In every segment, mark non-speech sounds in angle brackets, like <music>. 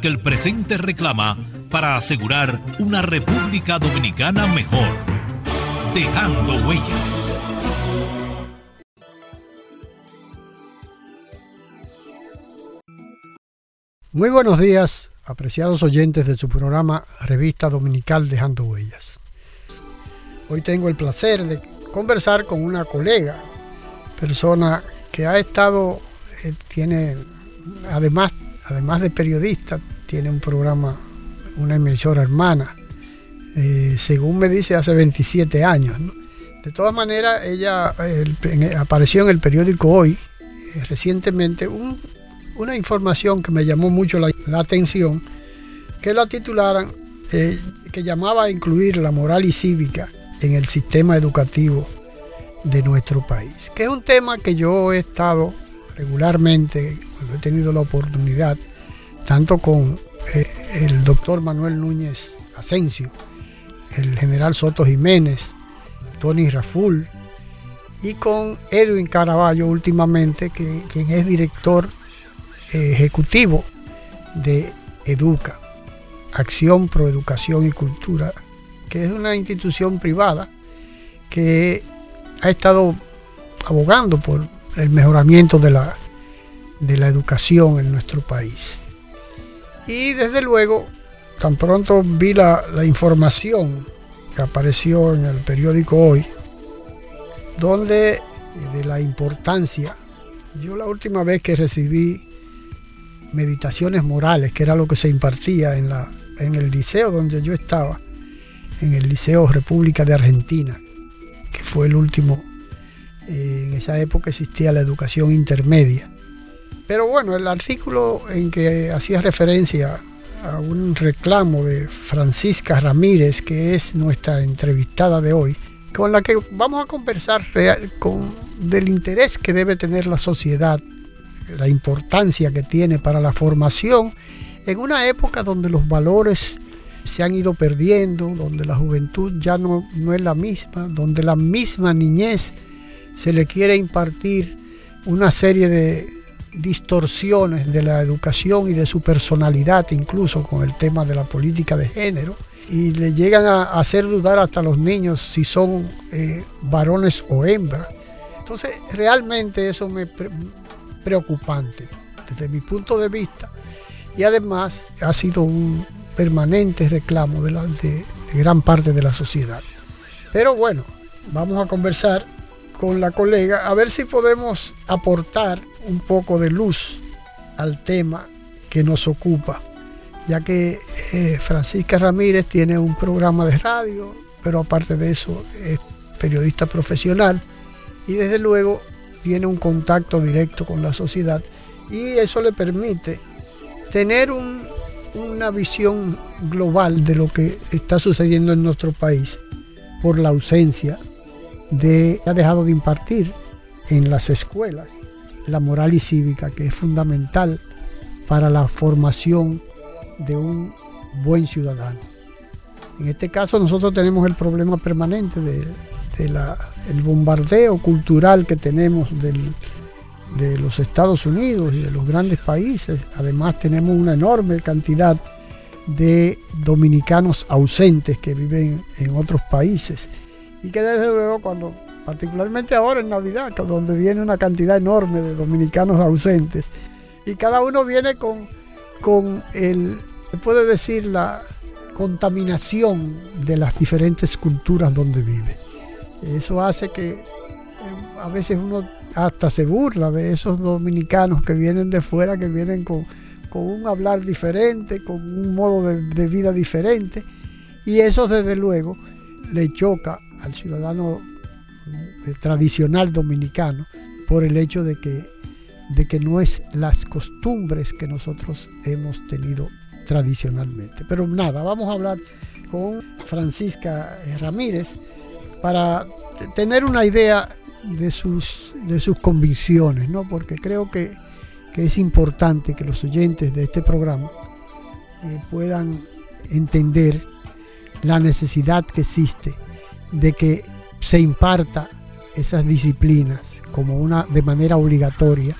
Que el presente reclama para asegurar una República Dominicana mejor. Dejando huellas. Muy buenos días, apreciados oyentes de su programa Revista Dominical Dejando Huellas. Hoy tengo el placer de conversar con una colega, persona que ha estado, eh, tiene además, además de periodista, tiene un programa, una emisora hermana, eh, según me dice, hace 27 años. De todas maneras, ella apareció en el periódico Hoy eh, recientemente una información que me llamó mucho la, atención, que la titularan, eh, que llamaba a incluir la moral y cívica en el sistema educativo de nuestro país, que es un tema que yo he estado regularmente he tenido la oportunidad, tanto con eh, el doctor Manuel Núñez Asensio, el general Soto Jiménez, Tony Raful y con Edwin Caraballo últimamente, que, quien es director ejecutivo de Educa, Acción Pro Educación y Cultura, que es una institución privada que ha estado abogando por el mejoramiento de la, de la educación en nuestro país. Y desde luego, tan pronto vi la, la información que apareció en el periódico hoy, donde de la importancia, yo la última vez que recibí meditaciones morales, que era lo que se impartía en, la, en el liceo donde yo estaba, en el Liceo República de Argentina, que fue el último. Eh, en esa época existía la educación intermedia. Pero bueno, el artículo en que hacía referencia a un reclamo de Francisca Ramírez, que es nuestra entrevistada de hoy, con la que vamos a conversar con, del interés que debe tener la sociedad, la importancia que tiene para la formación en una época donde los valores se han ido perdiendo, donde la juventud ya no, no es la misma, donde la misma niñez se le quiere impartir una serie de distorsiones de la educación y de su personalidad, incluso con el tema de la política de género, y le llegan a hacer dudar hasta los niños si son eh, varones o hembras. Entonces, realmente eso me preocupante desde mi punto de vista. Y además ha sido un, permanente reclamo de, de, gran parte de la sociedad. Pero bueno, vamos a conversar con la colega a ver si podemos aportar un poco de luz al tema que nos ocupa, ya que eh, Francisca Ramírez tiene un programa de radio, pero aparte de eso es periodista profesional y desde luego tiene un contacto directo con la sociedad y eso le permite tener un, una visión global de lo que está sucediendo en nuestro país por la ausencia de, ha dejado de impartir en las escuelas la moral y cívica que es fundamental para la formación de un buen ciudadano. En este caso nosotros tenemos el problema permanente del de, bombardeo cultural que tenemos de los Estados Unidos y de los grandes países. Además tenemos una enorme cantidad de dominicanos ausentes que viven en otros países y que desde luego cuando, particularmente ahora en Navidad, donde viene una cantidad enorme de dominicanos ausentes y cada uno viene con, con el, se puede decir, la contaminación de las diferentes culturas donde vive. Eso hace que eh, a veces uno hasta se burla de esos dominicanos que vienen de fuera, que vienen con, un hablar diferente, con un modo de, vida diferente. Y eso desde luego le choca al ciudadano tradicional dominicano por el hecho de que, de que no es las costumbres que nosotros hemos tenido tradicionalmente. Pero nada, vamos a hablar con Francisca eh, Ramírez para tener una idea de sus, de sus convicciones, ¿no? porque creo que, es importante que los oyentes de este programa eh, puedan entender la necesidad que existe de que se imparta esas disciplinas como una de manera obligatoria,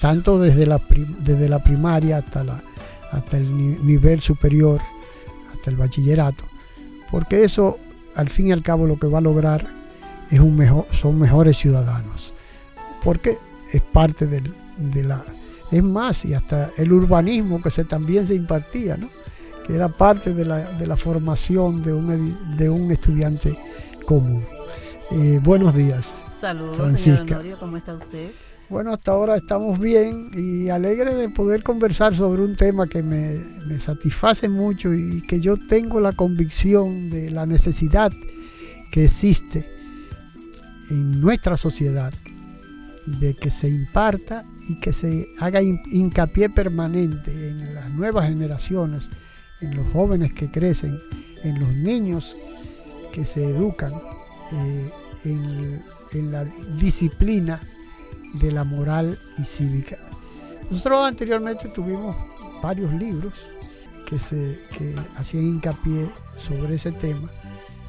tanto desde la, desde la primaria hasta, la, hasta el nivel superior, hasta el bachillerato, porque eso al fin y al cabo lo que va a lograr es un mejor, son mejores ciudadanos. Porque es parte de la... Es más, y hasta el urbanismo que se, también se impartía, ¿no? que era parte de la, formación de un, de un estudiante común. Eh, buenos días. Saludos, Francisca. señor ¿cómo está usted? Bueno, hasta ahora estamos bien y alegre de poder conversar sobre un tema que me, me satisface mucho y que yo tengo la convicción de la necesidad que existe en nuestra sociedad de que se imparta y que se haga hincapié permanente en las nuevas generaciones, en los jóvenes que crecen, en los niños que se educan, eh, en, la disciplina de la moral y cívica. Nosotros anteriormente tuvimos varios libros que, se, que hacían hincapié sobre ese tema,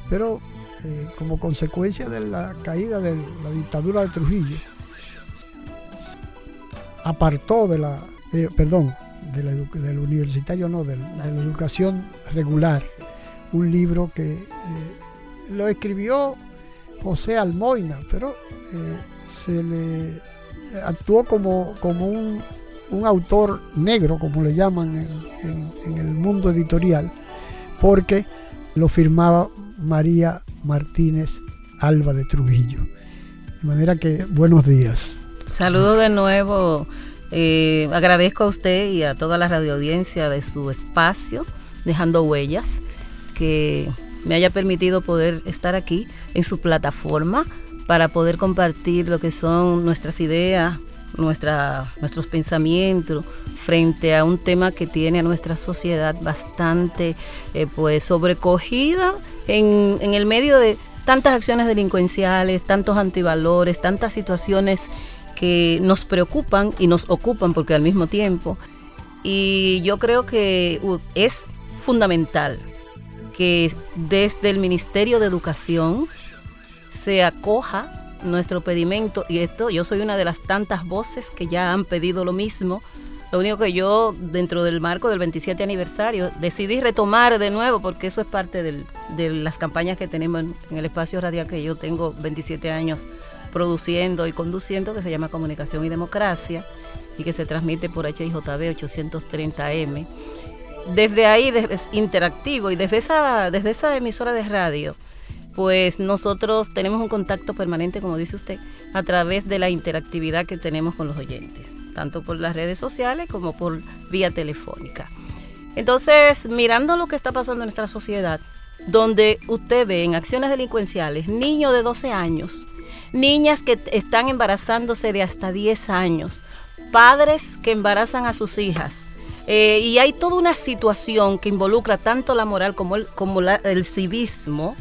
pero eh, como consecuencia de la caída de la dictadura de Trujillo, apartó de la, eh, perdón, del universitario, no, de la educación regular, un libro que eh, lo escribió José Almoina, pero se le actuó como, como un, autor negro, como le llaman en el mundo editorial, porque lo firmaba María Martínez Alba de Trujillo. De manera que buenos días. Saludos de nuevo. Eh, agradezco a usted y a toda la radioaudiencia de su espacio, dejando huellas, que me haya permitido poder estar aquí en su plataforma para poder compartir lo que son nuestras ideas, nuestra, nuestros pensamientos frente a un tema que tiene a nuestra sociedad bastante eh, pues sobrecogida en, en el medio de tantas acciones delincuenciales, tantos antivalores, tantas situaciones que nos preocupan y nos ocupan porque al mismo tiempo. Y yo creo que es fundamental que desde el Ministerio de Educación se acoja nuestro pedimento, y esto yo soy una de las tantas voces que ya han pedido lo mismo. Lo único que yo, dentro del marco del 27 aniversario, decidí retomar de nuevo, porque eso es parte de las campañas que tenemos en, el espacio radial que yo tengo 27 años produciendo y conduciendo, que se llama Comunicación y Democracia, y que se transmite por HIJB 830M. Desde ahí es interactivo y desde esa, desde esa emisora de radio pues nosotros tenemos un contacto permanente, como dice usted, a través de la interactividad que tenemos con los oyentes, tanto por las redes sociales como por vía telefónica. Entonces, mirando lo que está pasando en nuestra sociedad, donde usted ve en acciones delincuenciales niños de 12 años, niñas que están embarazándose de hasta 10 años, padres que embarazan a sus hijas, eh, y hay toda una situación que involucra tanto la moral como el, como el civismo,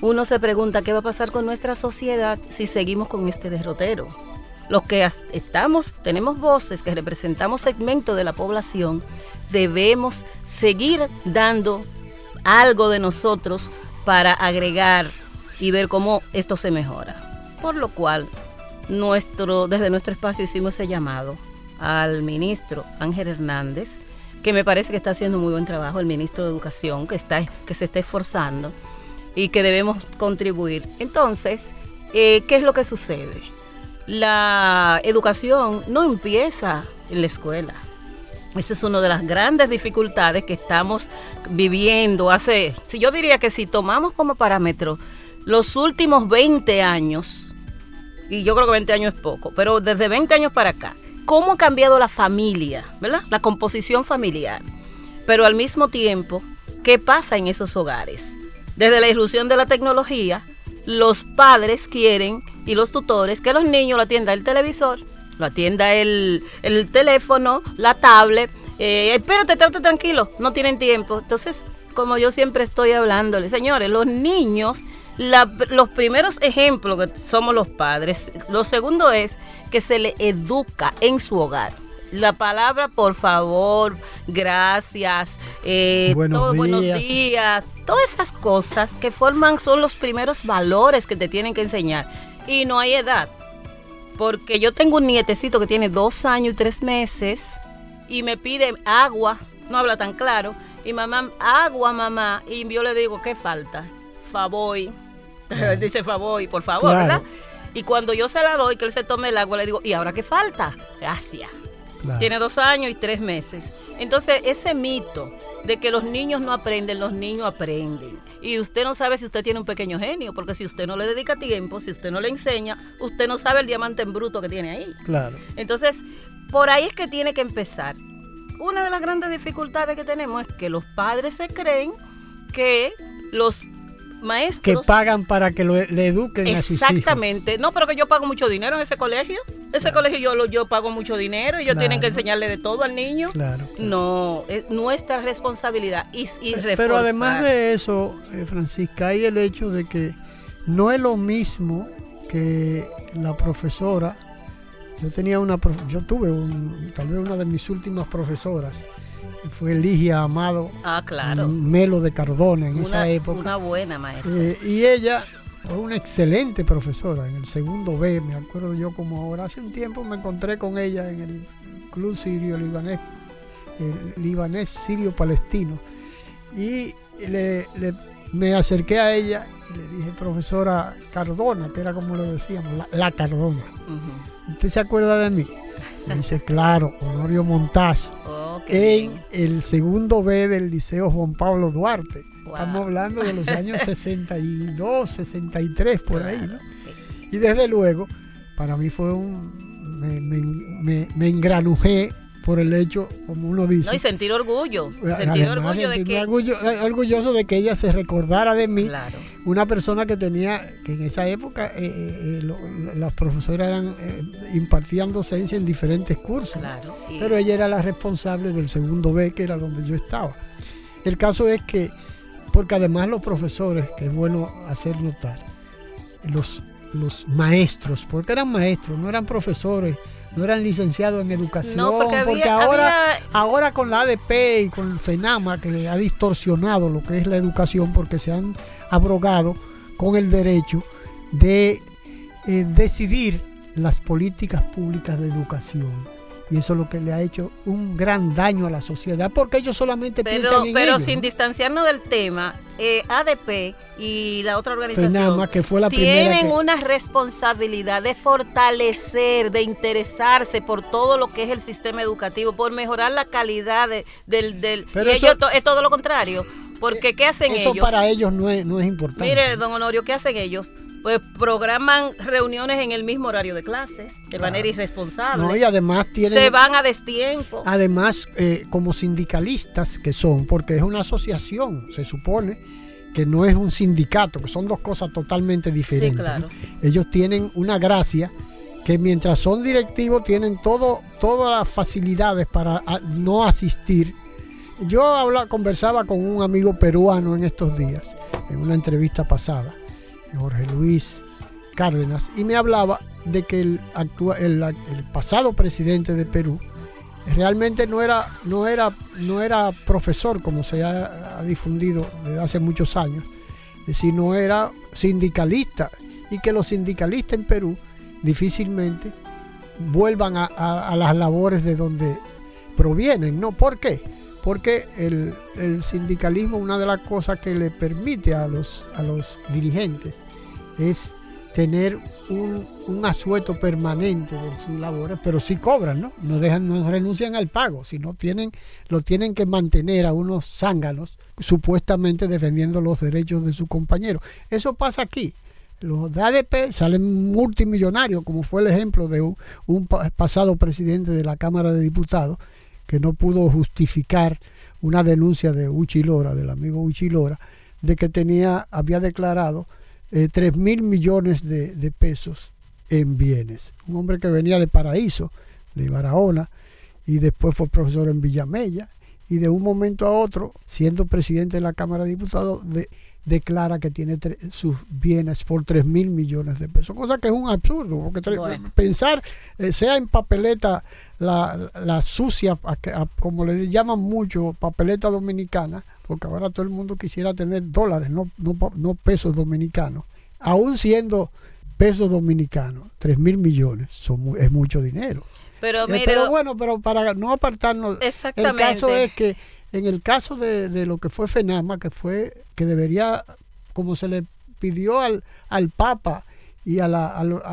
uno se pregunta qué va a pasar con nuestra sociedad si seguimos con este derrotero. Los que estamos, tenemos voces, que representamos segmentos de la población, debemos seguir dando algo de nosotros para agregar y ver cómo esto se mejora. Por lo cual, nuestro, desde nuestro espacio hicimos ese llamado al ministro Ángel Hernández, que me parece que está haciendo muy buen trabajo, el ministro de Educación, que, está, que se está esforzando y que debemos contribuir. Entonces, eh, ¿qué es lo que sucede? La educación no empieza en la escuela. Esa es una de las grandes dificultades que estamos viviendo hace, si yo diría que si tomamos como parámetro los últimos 20 años, y yo creo que 20 años es poco, pero desde 20 años para acá, ¿cómo ha cambiado la familia, ¿verdad? La composición familiar. Pero al mismo tiempo, ¿qué pasa en esos hogares? Desde la irrupción de la tecnología, los padres quieren y los tutores que los niños lo atienda el televisor, lo atienda el, teléfono, la tablet. Eh, espérate, estate tranquilo, no tienen tiempo. Entonces, como yo siempre estoy hablándole, señores, los niños, los primeros ejemplos que somos los padres, lo segundo es que se le educa en su hogar la palabra por favor, gracias, eh, buenos, días. todas esas cosas que forman son los primeros valores que te tienen que enseñar. Y no hay edad, porque yo tengo un nietecito que tiene dos años y tres meses y me pide agua, no habla tan claro, y mamá, agua mamá, y yo le digo, ¿qué falta? Favor. <laughs> Dice favor, por favor, ¿verdad? Y cuando yo se la doy, que él se tome el agua, le digo, ¿y ahora qué falta? Gracias. Tiene dos años y tres meses. Entonces, ese mito de que los niños no aprenden, los niños aprenden. Y usted no sabe si usted tiene un pequeño genio, porque si usted no le dedica tiempo, si usted no le enseña, usted no sabe el diamante en bruto que tiene ahí. Claro. Entonces, por ahí es que tiene que empezar. Una de las grandes dificultades que tenemos es que los padres se creen que los maestros. Que pagan para que lo, le eduquen a sus hijos. Exactamente. No, pero que yo pago mucho dinero en ese colegio. Ese colegio yo, lo, yo pago mucho dinero y ellos tienen que enseñarle de todo al niño. Claro. No, es nuestra responsabilidad y, y Pero además de eso, eh, Francisca, hay el hecho de que no es lo mismo que la profesora. Yo tenía una, yo tuve un, tal vez una de mis últimas profesoras fue Ligia Amado. Ah, claro. Melo de Cardona en esa época. Una buena maestra. Eh, y ella fue una excelente profesora en el segundo B, me acuerdo yo como ahora. Hace un tiempo me encontré con ella en el Club Sirio Libanés, el Libanés Sirio Palestino. Y le, me acerqué a ella y le dije, profesora Cardona, que era como le decíamos, la, Cardona. ¿Usted se acuerda de mí? Dice, claro, Honorio Montaz, en el segundo B del Liceo Juan Pablo Duarte. Estamos hablando de los años <laughs> 62, 63, por ahí, ¿no? Y desde luego, para mí fue un... Me, me, me, engranujé por el hecho, como uno dice. No, y sentir orgullo. Sentir orgullo de que. Eh, orgulloso de que ella se recordara de mí. Claro. Una persona que tenía, que en esa época eh, eh, las profesoras eran, impartían docencia en diferentes cursos. Claro, Pero ella era la responsable del segundo B, que era donde yo estaba. El caso es que porque además los profesores, que es bueno hacer notar, los, los maestros, porque eran maestros, no eran profesores, no eran licenciados en educación, porque, ahora, ahora con la ADP y con el FENAMA, que ha distorsionado lo que es la educación, porque se han abrogado con el derecho de eh, decidir las políticas públicas de educación y eso es lo que le ha hecho un gran daño a la sociedad, porque ellos solamente pero, piensan en Pero sin distanciarnos del tema, eh, ADP y la otra organización que fue la tienen una responsabilidad de fortalecer, de interesarse por todo lo que es el sistema educativo, por mejorar la calidad del... del y ellos es todo lo contrario. Porque ¿qué hacen ellos? Eso para ellos no es, no es importante. Mire, don Honorio, ¿qué hacen ellos? Pues programan reuniones en el mismo horario de clases, de manera irresponsable. No, y además tienen, Se van a destiempo. Además, eh, como sindicalistas que son, porque es una asociación, se supone que no es un sindicato, que son dos cosas totalmente diferentes. Sí, claro. Ellos tienen una gracia que mientras son directivos tienen todo, todas las facilidades para no asistir. Yo habla, conversaba con un amigo peruano en estos días, en una entrevista pasada Jorge Luis Cárdenas, y me hablaba de que el, pasado presidente de Perú realmente no era, no era, no era profesor como se ha, difundido desde hace muchos años, sino era sindicalista y que los sindicalistas en Perú difícilmente vuelvan a, a, las labores de donde provienen, ¿no? ¿Por qué? Porque el, sindicalismo, una de las cosas que le permite a los, a los dirigentes es tener un, asueto permanente de sus labores, pero sí cobran, ¿no? No, dejan, no renuncian al pago, sino tienen, lo tienen que mantener a unos zánganos supuestamente defendiendo los derechos de sus compañeros. Eso pasa aquí. Los ADP salen multimillonarios, como fue el ejemplo de un pasado presidente de la Cámara de Diputados, que no pudo justificar una denuncia de Uchilora, del amigo Uchilora, de que tenía, había declarado eh, 3 mil millones de, pesos en bienes. Un hombre que venía de Paraíso, de Barahona, y después fue profesor en Villamella, y de un momento a otro, siendo presidente de la Cámara de Diputados, de, declara que tiene sus bienes por 3 mil millones de pesos, cosa que es un absurdo, porque pensar, eh, sea en papeleta la, la sucia, como le llaman mucho, papeleta dominicana, porque ahora todo el mundo quisiera tener dólares, no, no, pesos dominicanos, aún siendo pesos dominicanos, 3 mil millones, son, es mucho dinero. Pero, eh, pero bueno, pero para no apartarnos, el caso es que en el caso de, lo que fue FENAMA, que fue que debería, como se le pidió al, al Papa y al,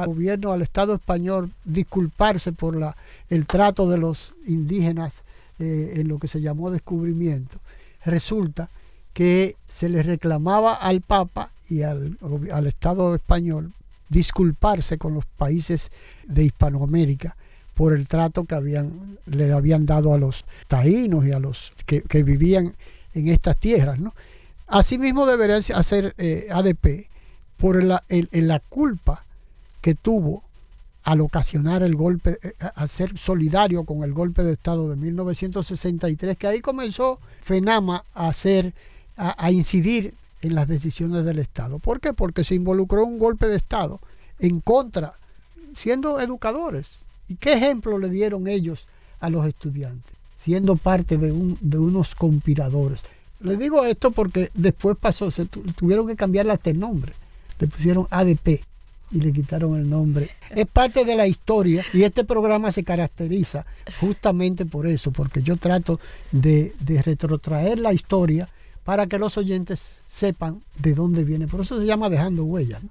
gobierno, al Estado español, disculparse por la, el trato de los indígenas eh, en lo que se llamó descubrimiento, resulta que se le reclamaba al Papa y al, al Estado español disculparse con los países de Hispanoamérica por el trato que habían, le habían dado a los taínos y a los que, vivían en estas tierras. ¿no? Asimismo debería hacer eh, ADP por la, la culpa que tuvo al ocasionar el golpe, eh, a ser solidario con el golpe de Estado de 1963, que ahí comenzó FENAMA a hacer, a, incidir en las decisiones del Estado. ¿Por qué? Porque se involucró un golpe de Estado en contra, siendo educadores, ¿Y qué ejemplo le dieron ellos a los estudiantes? siendo parte de, un, de unos conspiradores. Le digo esto porque después pasó, se tuvieron que cambiarle hasta el nombre. Le pusieron ADP y le quitaron el nombre. Es parte de la historia y este programa se caracteriza justamente por eso, porque yo trato de, retrotraer la historia para que los oyentes sepan de dónde viene. Por eso se llama Dejando Huellas.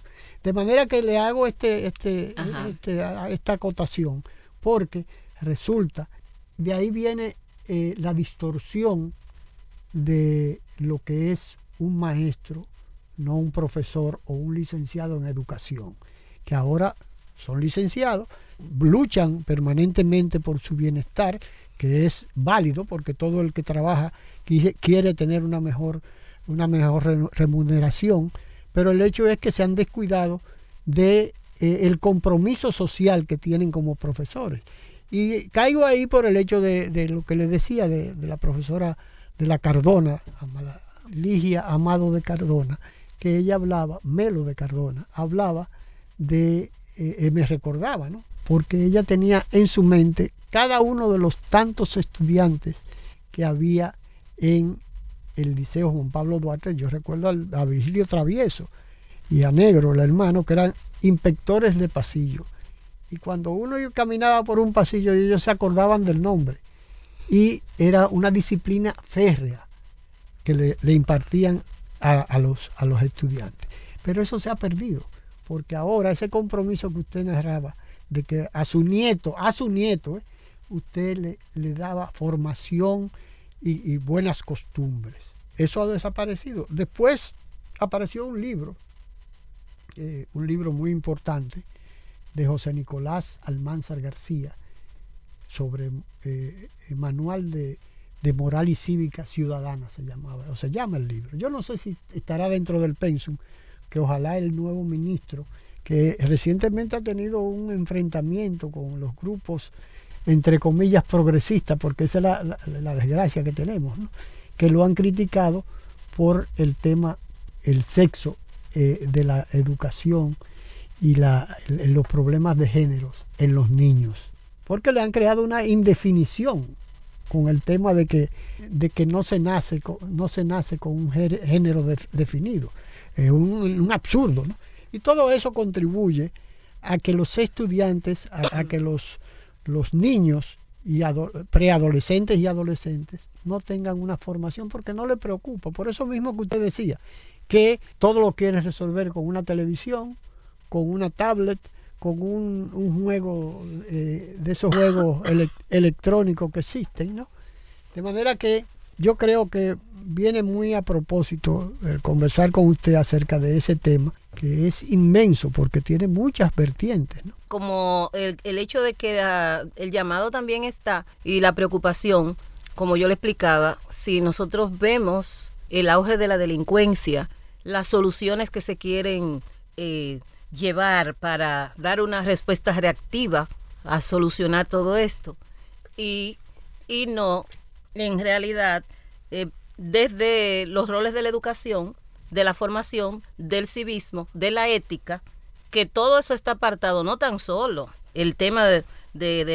De manera que le hago este, este, este esta acotación, porque resulta, de ahí viene eh, la distorsión de lo que es un maestro, no un profesor o un licenciado en educación, que ahora son licenciados, luchan permanentemente por su bienestar, que es válido porque todo el que trabaja quiere tener una mejor, una mejor remuneración, pero el hecho es que se han descuidado de eh, el compromiso social que tienen como profesores. Y caigo ahí por el hecho de, lo que les decía de, la profesora de la Cardona, Ligia Amado de Cardona, que ella hablaba, Melo de Cardona, hablaba de, eh, eh, me recordaba, ¿no? Porque ella tenía en su mente cada uno de los tantos estudiantes que había en el Liceo Juan Pablo Duarte. Yo recuerdo a Virgilio Travieso y a Negro, el hermano, que eran inspectores de pasillo. Y cuando uno caminaba por un pasillo, ellos se acordaban del nombre. Y era una disciplina férrea que le, impartían a, los, a los estudiantes. Pero eso se ha perdido, porque ahora ese compromiso que usted narraba, de que a su nieto, a su nieto, eh, usted le, le, daba formación y, buenas costumbres. Eso ha desaparecido. Después apareció un libro, eh, un libro muy importante, de José Nicolás Almanzar García, sobre eh, manual de, de moral y cívica ciudadana se llamaba, o se llama el libro. Yo no sé si estará dentro del pensum, que ojalá el nuevo ministro, que recientemente ha tenido un enfrentamiento con los grupos, entre comillas, progresistas, porque esa es la, desgracia que tenemos, que lo han criticado por el tema, el sexo eh, de la educación y la, los problemas de géneros en los niños, porque le han creado una indefinición con el tema de que, de que no, se nace, no se nace con un género definido. Es un, absurdo. ¿no? Y todo eso contribuye a que los estudiantes, a, que los, los niños y preadolescentes y adolescentes no tengan una formación porque no les preocupa. Por eso mismo que usted decía, que todo lo quiere resolver con una televisión, con una tablet, con un, un juego eh, de esos juegos electrónicos que existen, ¿no? De manera que yo creo que viene muy a propósito el conversar con usted acerca de ese tema, que es inmenso porque tiene muchas vertientes, ¿no? Como el, hecho de que el llamado también está y la preocupación, como yo le explicaba, si nosotros vemos el auge de la delincuencia, las soluciones que se quieren eh, llevar para dar una respuesta reactiva a solucionar todo esto y, y no en realidad eh, desde los roles de la educación, de la formación, del civismo, de la ética, que todo eso está apartado, no tan solo el tema de,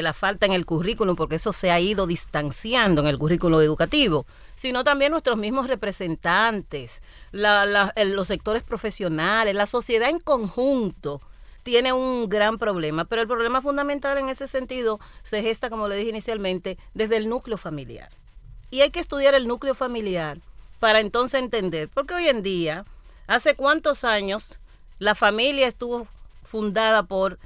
la falta en el currículum, porque eso se ha ido distanciando en el currículum educativo, sino también nuestros mismos representantes, los sectores profesionales, la sociedad en conjunto tiene un gran problema, pero el problema fundamental en ese sentido se gesta, como le dije inicialmente, desde el núcleo familiar. Y hay que estudiar el núcleo familiar para entonces entender, porque hoy en día, hace cuántos años la familia estuvo fundada por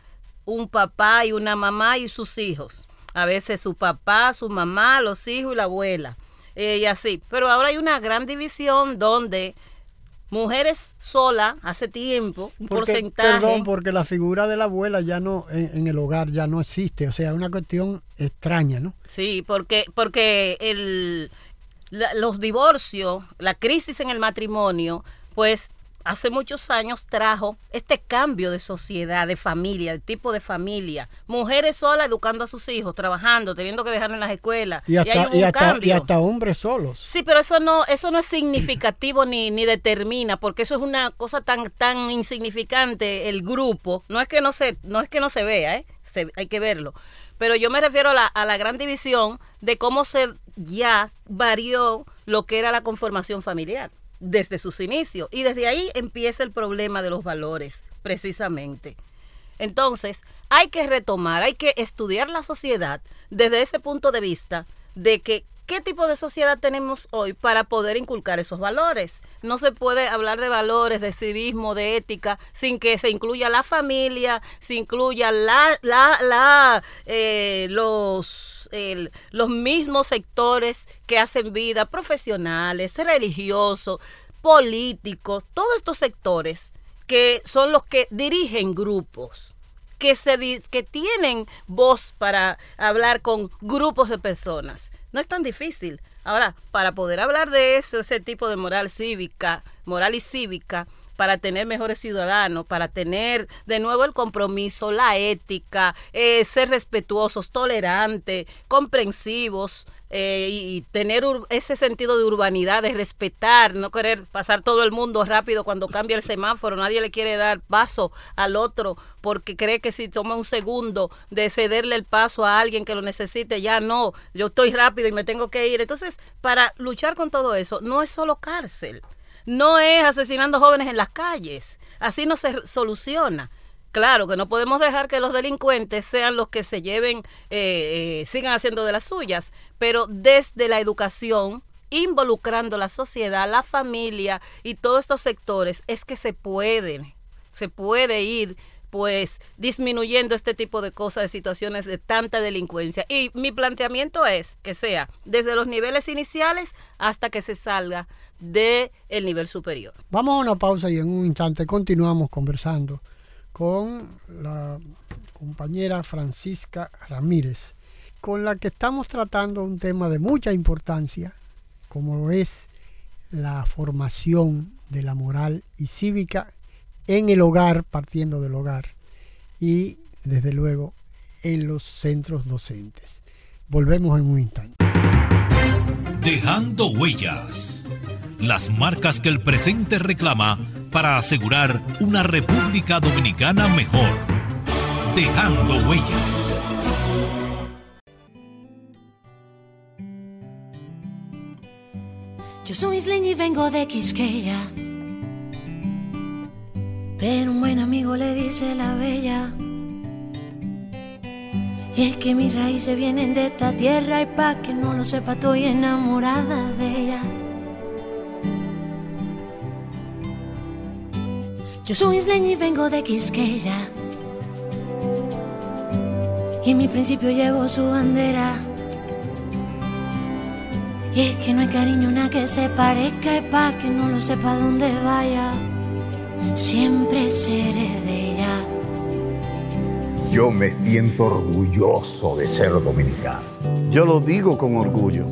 un papá y una mamá y sus hijos. A veces su papá, su mamá, los hijos y la abuela. Eh, y así. Pero ahora hay una gran división donde mujeres solas hace tiempo, un porcentaje. Perdón, porque la figura de la abuela ya no, en, el hogar ya no existe. O sea, es una cuestión extraña, ¿no? Sí, porque, porque el, los divorcios, la crisis en el matrimonio, pues hace muchos años trajo este cambio de sociedad, de familia, de tipo de familia. Mujeres solas educando a sus hijos, trabajando, teniendo que dejarlo en las escuelas. Y hasta, hombres solos. Sí, pero eso no, eso no es significativo ni, ni determina, porque eso es una cosa tan, tan insignificante, el grupo. No es que no se, no es que no se vea, ¿eh? hay que verlo. Pero yo me refiero a la, a la gran división de cómo se ya varió lo que era la conformación familiar desde sus inicios. Y desde ahí empieza el problema de los valores, precisamente. Entonces, hay que retomar, hay que estudiar la sociedad desde ese punto de vista de que qué tipo de sociedad tenemos hoy para poder inculcar esos valores. No se puede hablar de valores, de civismo, de ética, sin que se incluya la familia, se incluya eh, los, los mismos sectores que hacen vida, profesionales, religiosos, políticos, todos estos sectores que son los que dirigen grupos que, se, que tienen voz para hablar con grupos de personas. No es tan difícil. Ahora, para poder hablar de eso, ese tipo de moral cívica, moral y cívica, para tener mejores ciudadanos, para tener de nuevo el compromiso, la ética, eh, ser respetuosos, tolerantes, comprensivos, eh, y tener ese sentido de urbanidad, de respetar, no querer pasar todo el mundo rápido cuando cambia el semáforo, nadie le quiere dar paso al otro porque cree que si toma un segundo de cederle el paso a alguien que lo necesite, ya no, yo estoy rápido y me tengo que ir. Entonces, para luchar con todo eso, no es solo cárcel, no es asesinando jóvenes en las calles, así no se soluciona Claro que no podemos dejar que los delincuentes sean los que se lleven, eh, eh, sigan haciendo de las suyas, pero desde la educación, involucrando la sociedad, la familia y todos estos sectores, es que se pueden, se puede ir pues disminuyendo este tipo de cosas, de situaciones de tanta delincuencia. Y mi planteamiento es que sea desde los niveles iniciales hasta que se salga del el nivel superior. Vamos a una pausa y en un instante continuamos conversando con la compañera Francisca Ramírez, con la que estamos tratando un tema de mucha importancia, como es la formación de la moral y cívica en el hogar, partiendo del hogar, y desde luego en los centros docentes. Volvemos en un instante. Dejando huellas. Las marcas que el presente reclama para asegurar una República Dominicana mejor, dejando huellas. Yo soy isleña y vengo de Quisqueya, pero un buen amigo le dice la bella. Y es que mis raíces vienen de esta tierra y pa' que no lo sepa estoy enamorada de ella. Yo soy isleña y vengo de Quisqueya. Y en mi principio llevo su bandera. Y es que no hay cariño una que se parezca y pa' que no lo sepa dónde vaya. Siempre seré de ella. Yo me siento orgulloso de ser dominicano. Yo lo digo con orgullo.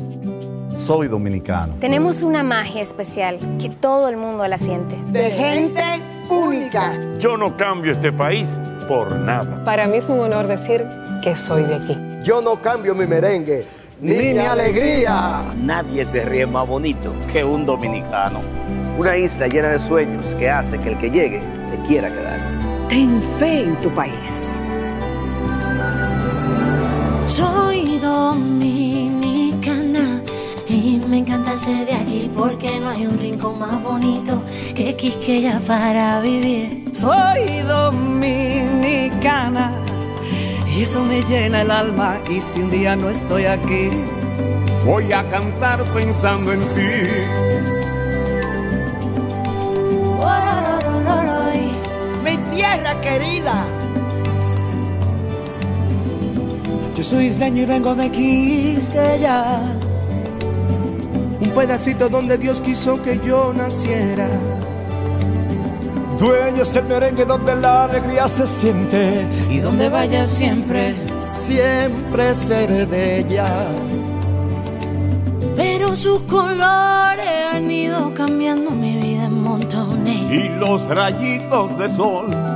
Soy dominicano. Tenemos una magia especial que todo el mundo la siente. De gente única. Yo no cambio este país por nada. Para mí es un honor decir que soy de aquí. Yo no cambio mi merengue ni, mi alegría. Nadie se ríe más bonito que un dominicano. Una isla llena de sueños que hace que el que llegue se quiera quedar. Ten fe en tu país. Ser de aquí porque no hay un rincón más bonito que Quisqueya para vivir. Soy dominicana y eso me llena el alma y si un día no estoy aquí, voy a cantar pensando en ti. Mi tierra querida. Yo soy isleño y vengo de Quisqueya pedacito donde Dios quiso que yo naciera. Dueños del merengue donde la alegría se siente y donde vaya siempre, siempre seré de ella. Pero sus colores han ido cambiando mi vida en montones. Y los rayitos de sol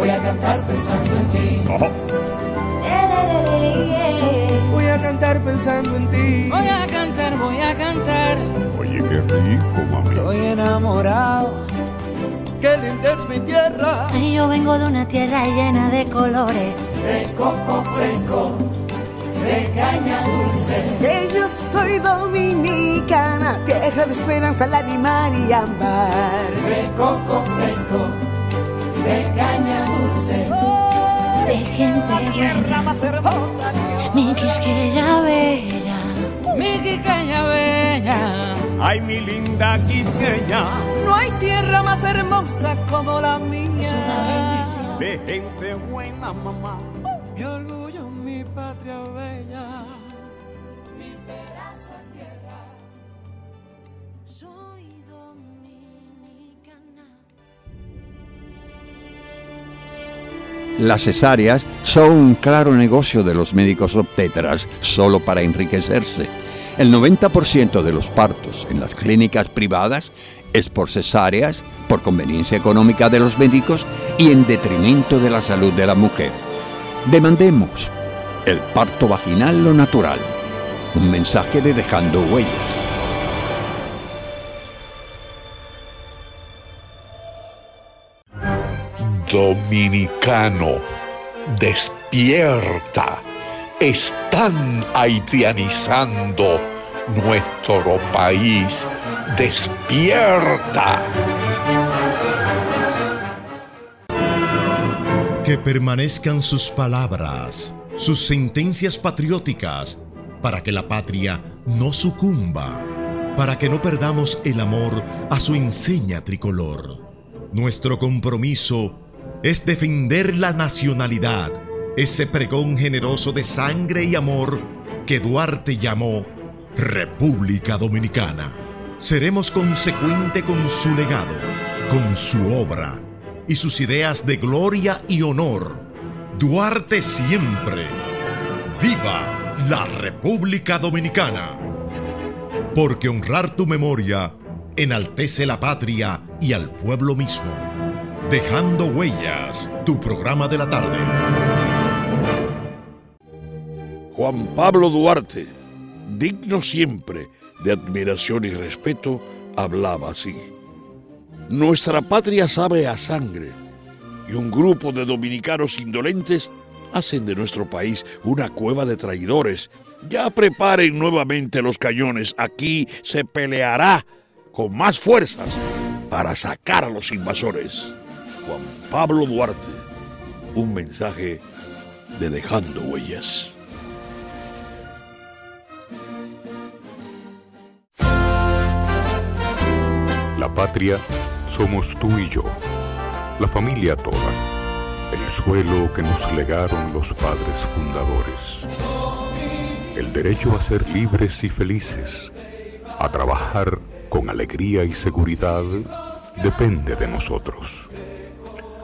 voy a cantar pensando en ti. Voy a cantar pensando en ti. Voy a cantar, voy a cantar. Oye, qué rico, mami. Estoy enamorado. Qué linda es mi tierra. Ay, yo vengo de una tierra llena de colores. De coco fresco, de caña dulce. yo soy dominicana, tierra de esperanza, lágrima y ámbar. De coco fresco, de caña dulce. de gente tierra más hermosa. Mi quisqueya bella. Mi quisqueya bella. Ay, mi linda quisqueya. No hay tierra más hermosa como la mía. Es una bendición. De gente buena, mamá. Mi orgullo, mi patria Las cesáreas son un claro negocio de los médicos obstetras solo para enriquecerse. El 90% de los partos en las clínicas privadas es por cesáreas, por conveniencia económica de los médicos y en detrimento de la salud de la mujer. Demandemos el parto vaginal lo natural. Un mensaje de Dejando Huellas. Dominicano, despierta. Están haitianizando nuestro país. Despierta. Que permanezcan sus palabras, sus sentencias patrióticas, para que la patria no sucumba, para que no perdamos el amor a su enseña tricolor. Nuestro compromiso es defender la nacionalidad, ese pregón generoso de sangre y amor que Duarte llamó República Dominicana. Seremos consecuente con su legado, con su obra y sus ideas de gloria y honor. Duarte siempre. ¡Viva la República Dominicana! Porque honrar tu memoria enaltece la patria y al pueblo mismo. Dejando Huellas, tu programa de la tarde. Juan Pablo Duarte, digno siempre de admiración y respeto, hablaba así. Nuestra patria sabe a sangre y un grupo de dominicanos indolentes hacen de nuestro país una cueva de traidores. Ya preparen nuevamente los cañones. Aquí se peleará con más fuerzas para sacar a los invasores. Juan Pablo Duarte, un mensaje de Dejando Huellas. La patria somos tú y yo, la familia toda, el suelo que nos legaron los padres fundadores, el derecho a ser libres y felices, a trabajar con alegría y seguridad, depende de nosotros.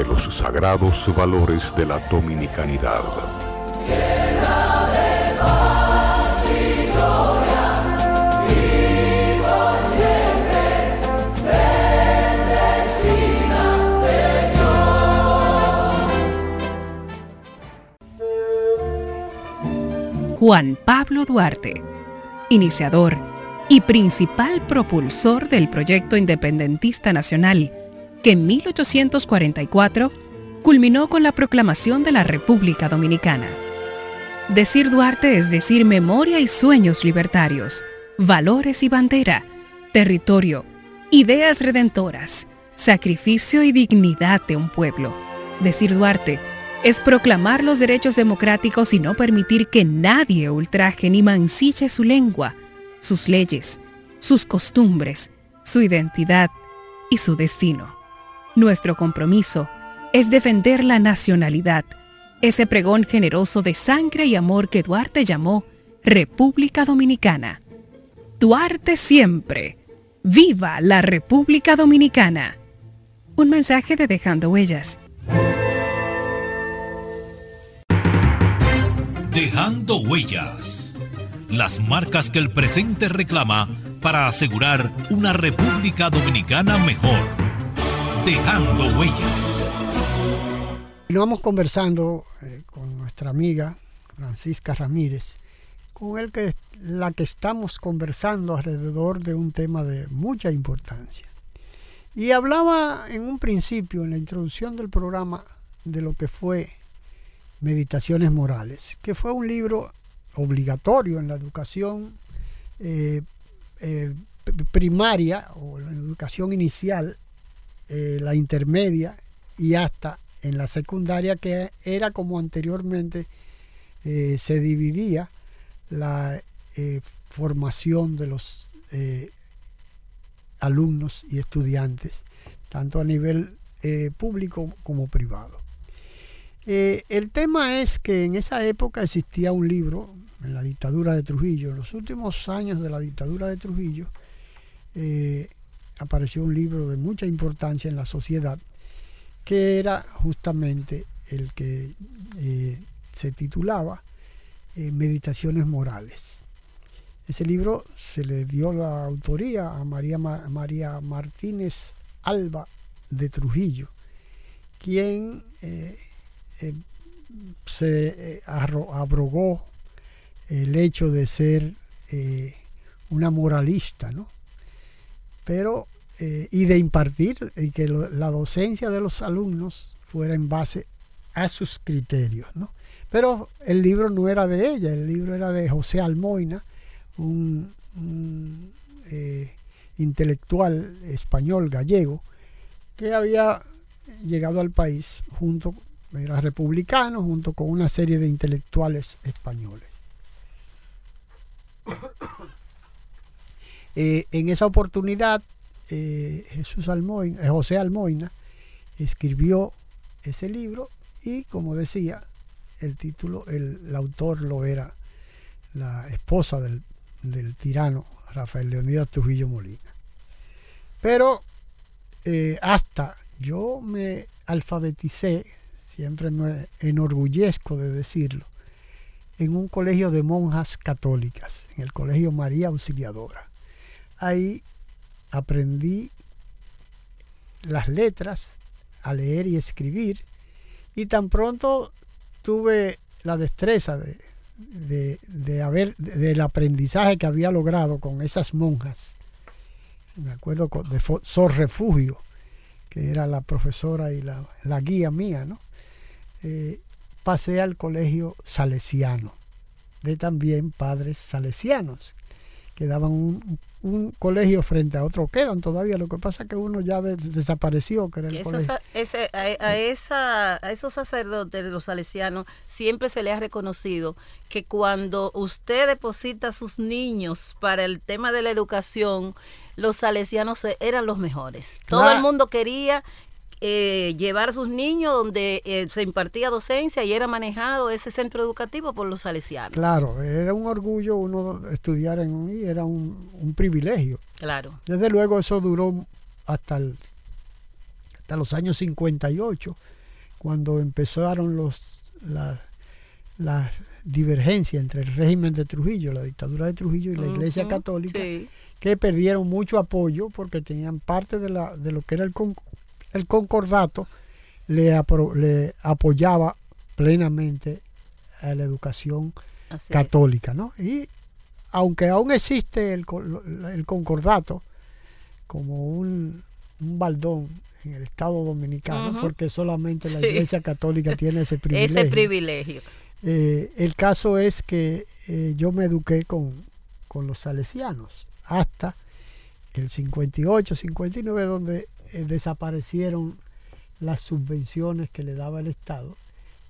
de los sagrados valores de la dominicanidad. Juan Pablo Duarte, iniciador y principal propulsor del proyecto independentista nacional, que en 1844 culminó con la proclamación de la República Dominicana. Decir Duarte es decir memoria y sueños libertarios, valores y bandera, territorio, ideas redentoras, sacrificio y dignidad de un pueblo. Decir Duarte es proclamar los derechos democráticos y no permitir que nadie ultraje ni mancille su lengua, sus leyes, sus costumbres, su identidad y su destino. Nuestro compromiso es defender la nacionalidad, ese pregón generoso de sangre y amor que Duarte llamó República Dominicana. Duarte siempre. ¡Viva la República Dominicana! Un mensaje de Dejando Huellas. Dejando Huellas. Las marcas que el presente reclama para asegurar una República Dominicana mejor. Dejando Huellas. vamos conversando eh, con nuestra amiga Francisca Ramírez, con el que, la que estamos conversando alrededor de un tema de mucha importancia. Y hablaba en un principio, en la introducción del programa, de lo que fue Meditaciones Morales, que fue un libro obligatorio en la educación eh, eh, primaria o en la educación inicial, eh, la intermedia y hasta en la secundaria, que era como anteriormente se dividía la formación de los alumnos y estudiantes, tanto a nivel público como privado. Eh, el tema es que en esa época existía un libro, en la dictadura de Trujillo, en los últimos años de la dictadura de Trujillo, eh, apareció un libro de mucha importancia en la sociedad, que era justamente el que eh, se titulaba Meditaciones Morales. Ese libro se le dio la autoría a María, María Martínez Alba de Trujillo, quien eh, se eh, abrogó el hecho de ser eh, una moralista, ¿no? Pero, y de impartir, y que la docencia de los alumnos fuera en base a sus criterios, ¿no? Pero el libro no era de ella, el libro era de José Almoina, un, intelectual español gallego que había llegado al país junto era republicano junto con una serie de intelectuales españoles. Eh, en esa oportunidad, eh, Jesús Almoina, eh, José Almoina escribió ese libro y, como decía, el título, el, autor lo era la esposa del, del tirano Rafael Leonidas Trujillo Molina. Pero hasta yo me alfabeticé siempre me enorgullezco de decirlo, en un colegio de monjas católicas, en el Colegio María Auxiliadora. Ahí aprendí las letras, a leer y escribir, y tan pronto tuve la destreza de, de, haber, del aprendizaje que había logrado con esas monjas. Me acuerdo de Sor Refugio, que era la profesora y la, la guía mía, ¿no? Eh, pasé al colegio salesiano, de también padres salesianos, que daban un, colegio frente a otro. Quedan todavía, lo que pasa es que uno ya desapareció, que era el colegio. a, esa, a esos sacerdotes de los salesianos siempre se les ha reconocido que cuando usted deposita a sus niños para el tema de la educación, los salesianos eran los mejores. Todo el mundo quería eh, llevar a sus niños donde eh, se impartía docencia y era manejado ese centro educativo por los salesianos. Claro, era un orgullo uno estudiar en un era un, privilegio. Claro. Desde luego eso duró hasta, el, hasta los años 58, cuando empezaron los, las divergencias entre el régimen de Trujillo, la dictadura de Trujillo y la Iglesia Católica, que perdieron mucho apoyo porque tenían parte de, la, de lo que era el, el concordato le, le apoyaba plenamente a la educación católica, ¿no? Y aunque aún existe el, el concordato como un, baldón en el Estado Dominicano, porque solamente la Iglesia Católica tiene ese <laughs> privilegio. Ese privilegio. Eh, el caso es que eh, yo me eduqué con, con los salesianos hasta el 58, 59, donde eh, desaparecieron las subvenciones que le daba el Estado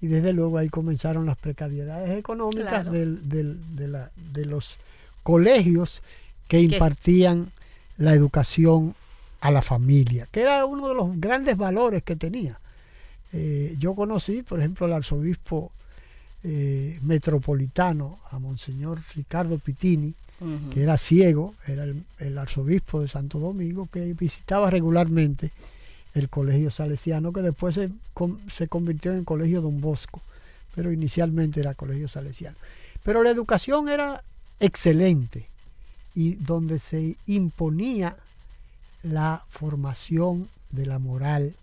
y desde luego ahí comenzaron las precariedades económicas del, de, la, de, los colegios que impartían la educación a la familia, que era uno de los grandes valores que tenía. Eh, yo conocí, por ejemplo, al arzobispo eh, metropolitano, a Monseñor Ricardo Pitini, que era ciego, era el, arzobispo de Santo Domingo, que visitaba regularmente el colegio salesiano, que después se, se convirtió en colegio Don Bosco, pero inicialmente era colegio salesiano. Pero la educación era excelente y donde se imponía la formación de la moral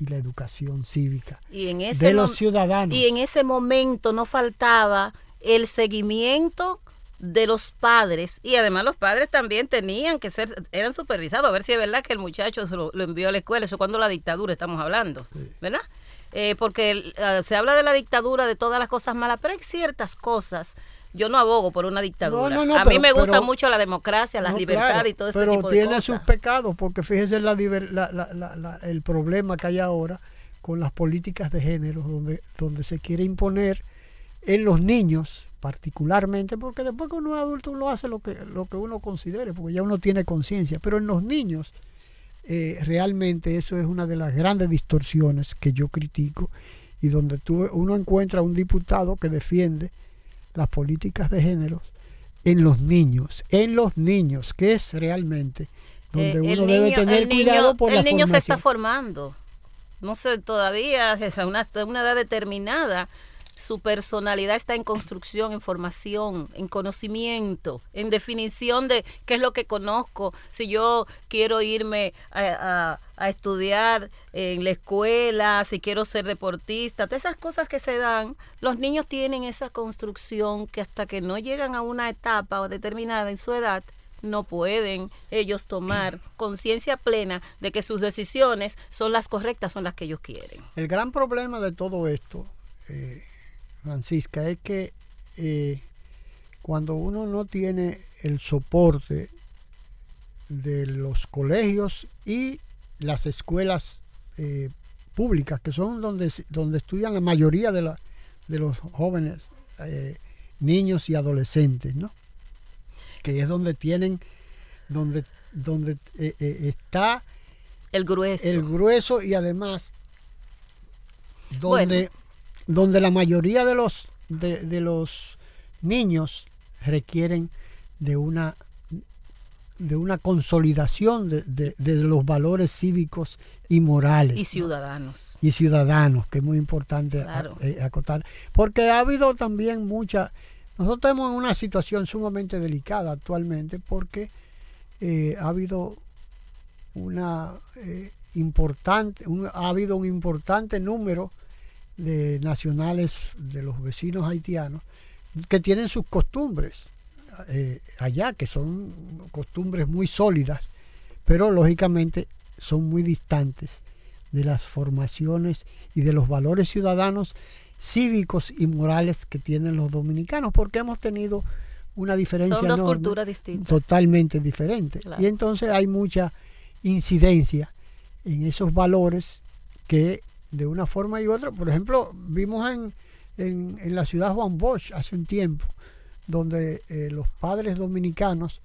y la educación cívica de los ciudadanos. Y en ese momento no faltaba el seguimiento de los padres y además los padres también tenían que ser eran supervisados. A ver si es verdad que el muchacho lo, envió a la escuela. Eso cuando la dictadura estamos hablando verdad eh, porque ah, se habla de la dictadura de todas las cosas malas pero hay ciertas cosas. Yo no abogo por una dictadura. a mí me gusta mucho la democracia, las libertades y todo ese tipo de cosas. Pero tiene sus pecados, porque fíjese la, el problema que hay ahora con las políticas de género, donde, donde se quiere imponer en los niños, particularmente, porque después que uno es adulto uno hace lo que, lo que uno considere, porque ya uno tiene conciencia, pero en los niños eh, realmente eso es una de las grandes distorsiones que yo critico y donde tú, uno encuentra un diputado que defiende las políticas de género en los niños, en los niños, que es realmente donde eh, uno debe tener cuidado por el niño se está formando. No sé, todavía es una, una edad determinada su personalidad está en construcción, en formación, en conocimiento, en definición de qué es lo que conozco. Si yo quiero irme a, estudiar en la escuela, si quiero ser deportista, todas esas cosas que se dan, los niños tienen esa construcción que hasta que no llegan a una etapa determinada en su edad, no pueden ellos tomar <clears throat> conciencia plena de que sus decisiones son las correctas, son las que ellos quieren. El gran problema de todo esto eh, Francisca, es que eh, cuando uno no tiene el soporte de los colegios y las escuelas eh, públicas, que son donde, donde estudian la mayoría de, la, de los jóvenes, eh, niños y adolescentes, ¿no? Que es donde tienen, donde, donde está el grueso. El grueso y además donde donde la mayoría de los, de, los niños requieren de una de una consolidación de, los valores cívicos y morales. Y ciudadanos. Y ciudadanos, que es muy importante eh, acotar. Porque ha habido también mucha... Nosotros estamos en una situación sumamente delicada actualmente porque eh, ha habido una eh, importante, ha habido un importante número de nacionales de los vecinos haitianos que tienen sus costumbres eh, allá, que son costumbres muy sólidas, pero lógicamente son muy distantes de las formaciones y de los valores ciudadanos cívicos y morales que tienen los dominicanos, porque hemos tenido una diferencia Son dos culturas distintas. totalmente diferente. Y entonces hay mucha incidencia en esos valores que de una forma y otra. Por ejemplo, vimos en, en, la ciudad Juan Bosch hace un tiempo, donde eh, los padres dominicanos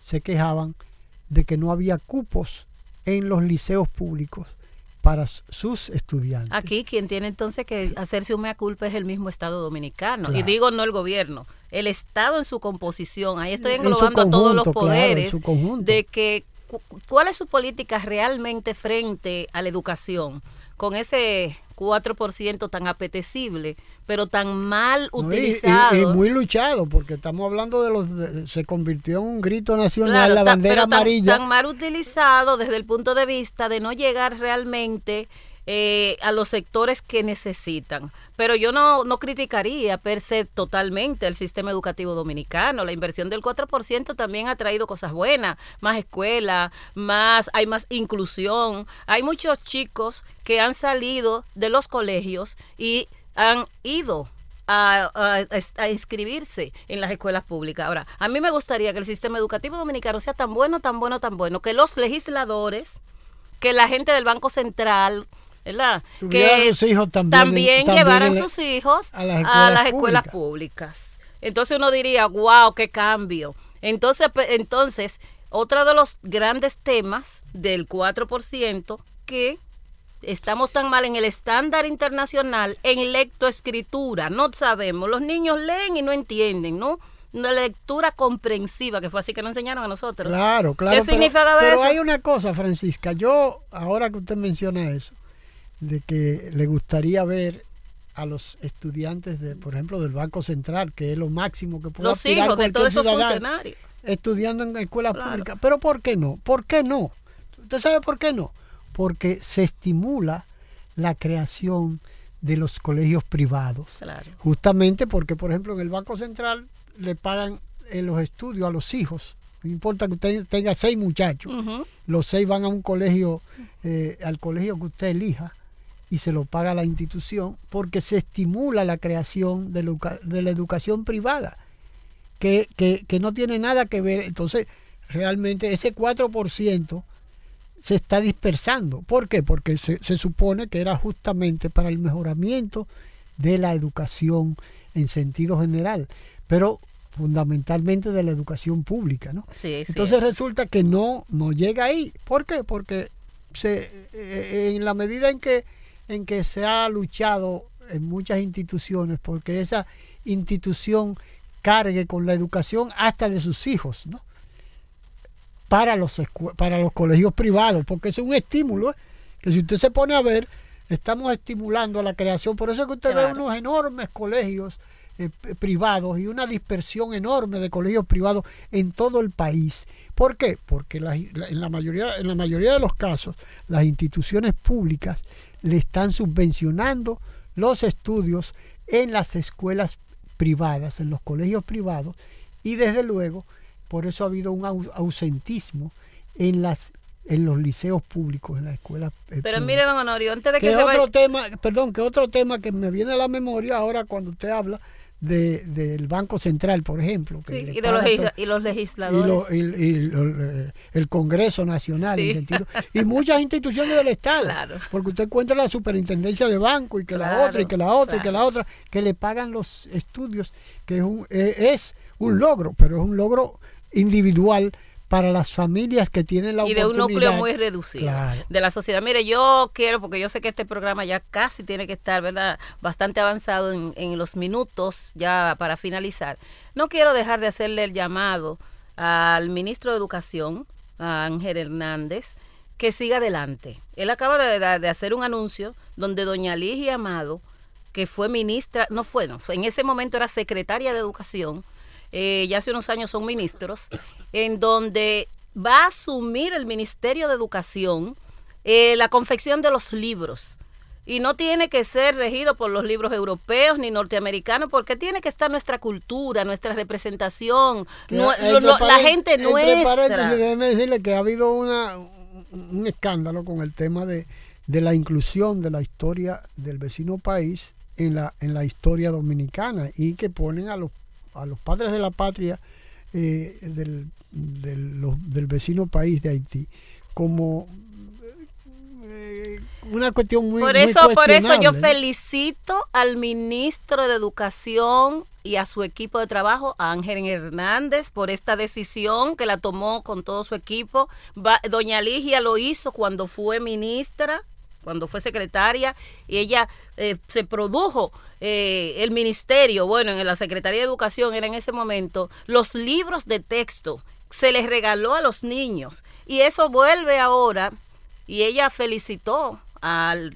se quejaban de que no había cupos en los liceos públicos para sus estudiantes. Aquí quien tiene entonces que hacerse un mea culpa es el mismo Estado dominicano. Y digo no el gobierno, el Estado en su composición. Ahí estoy englobando a todos los poderes de que cuál es su política realmente frente a la educación con ese 4% tan apetecible, pero tan mal utilizado. Y, muy luchado, porque estamos hablando de los. se convirtió en un grito nacional la bandera amarilla. tan mal utilizado desde el punto de vista de no llegar realmente eh, a los sectores que necesitan. Pero yo no, no criticaría per se totalmente el sistema educativo dominicano. La inversión del 4% también ha traído cosas buenas, más escuela, más, hay más inclusión. Hay muchos chicos que han salido de los colegios y han ido a, a, inscribirse en las escuelas públicas. Ahora, a mí me gustaría que el sistema educativo dominicano sea tan bueno, tan bueno, tan bueno, que los legisladores, que la gente del Banco Central, ¿verdad? que sus hijos también, también, llevaran sus hijos a las escuelas, públicas. Entonces uno diría, wow, qué cambio. Entonces, entonces, otro de los grandes temas del 4% que estamos tan mal en el estándar internacional en lectoescritura. No sabemos, los niños leen y no entienden, ¿no? Una lectura comprensiva, que fue así que nos enseñaron a nosotros. Claro, claro. ¿Qué significa pero, eso? Pero hay una cosa, Francisca. Yo, ahora que usted menciona eso, de que le gustaría ver a los estudiantes, de, por ejemplo, del Banco Central, que es lo máximo que puede Los hijos de todos esos funcionarios. Estudiando en escuelas públicas. Pero ¿por qué no? ¿Por qué no? ¿Usted sabe por qué no? Porque se estimula la creación de los colegios privados. Justamente porque, por ejemplo, en el Banco Central le pagan en los estudios a los hijos. No importa que usted tenga seis muchachos, los seis van a un colegio, eh, al colegio que usted elija y se lo paga la institución porque se estimula la creación de la, educación privada, que, que, no tiene nada que ver. Entonces, realmente ese 4% se está dispersando. ¿Por qué? Porque se, se supone que era justamente para el mejoramiento de la educación en sentido general. Pero fundamentalmente de la educación pública, ¿no? Entonces resulta que no, no llega ahí. ¿Por qué? Porque se, eh, en la medida en que, en que se ha luchado en muchas instituciones porque esa institución cargue con la educación hasta de sus hijos, ¿no? Para los, para los colegios privados, porque es un estímulo ¿eh? que si usted se pone a ver, estamos estimulando la creación. Por eso es que usted ve unos enormes colegios eh, privados y una dispersión enorme de colegios privados en todo el país. ¿Por qué? Porque en, la mayoría, en la mayoría de los casos las instituciones públicas le están subvencionando los estudios en las escuelas privadas, en los colegios privados, y desde luego por eso ha habido un ausentismo en las en los liceos públicos, en las escuelas. Eh, Pero mire, don Honorio, antes de que, se otro tema, perdón, que otro tema que me viene a la memoria ahora cuando usted habla de, del Banco Central, por ejemplo. y, de los, y, los, legisladores. Y, eh, el Congreso Nacional, en sentido, y muchas instituciones del Estado. Porque usted encuentra la superintendencia de banco y que la otra, y que la otra, y que la otra, que le pagan los estudios, que es un, eh, es un logro, pero es un logro individual para las familias que tienen la oportunidad. Y de un núcleo muy reducido de la sociedad. Mire, yo quiero, porque yo sé que este programa ya casi tiene que estar, ¿verdad? Bastante avanzado en, en los minutos ya para finalizar. No quiero dejar de hacerle el llamado al ministro de Educación, a Ángel Hernández, que siga adelante. Él acaba de, de hacer un anuncio donde doña Ligia Amado, que fue ministra, no fue, no, en ese momento era secretaria de Educación, eh, ya hace unos años son ministros, en donde va a asumir el Ministerio de Educación eh, la confección de los libros. Y no tiene que ser regido por los libros europeos ni norteamericanos, porque tiene que estar nuestra cultura, nuestra representación, la gente nuestra. déjeme decirle que ha habido una, un escándalo con el tema de, de la inclusión de la historia del vecino país en la, en la historia dominicana y que ponen a los a los padres de la patria eh, del, del, vecino país de Haití como eh, una cuestión muy por eso por eso yo felicito al ministro de educación y a su equipo de trabajo a Ángel Hernández por esta decisión que la tomó con todo su equipo. Doña Ligia lo hizo cuando fue ministra cuando fue secretaria y ella eh, se produjo eh, el ministerio, bueno, en la Secretaría de Educación era en ese momento, los libros de texto se les regaló a los niños. Y eso vuelve ahora y ella felicitó al,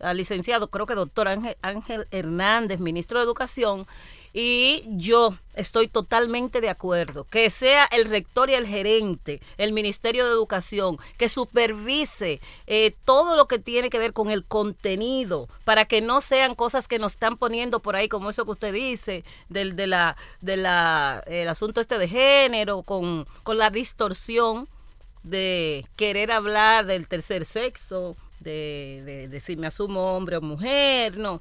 al licenciado, creo que doctor Ángel, Ángel Hernández, ministro de Educación, y yo estoy totalmente de acuerdo que sea el rector y el gerente, el Ministerio de Educación, que supervise eh, todo lo que tiene que ver con el contenido, para que no sean cosas que nos están poniendo por ahí, como eso que usted dice, del de la, de la, el asunto este de género, con, con la distorsión de querer hablar del tercer sexo, de, de si me asumo hombre o mujer, no.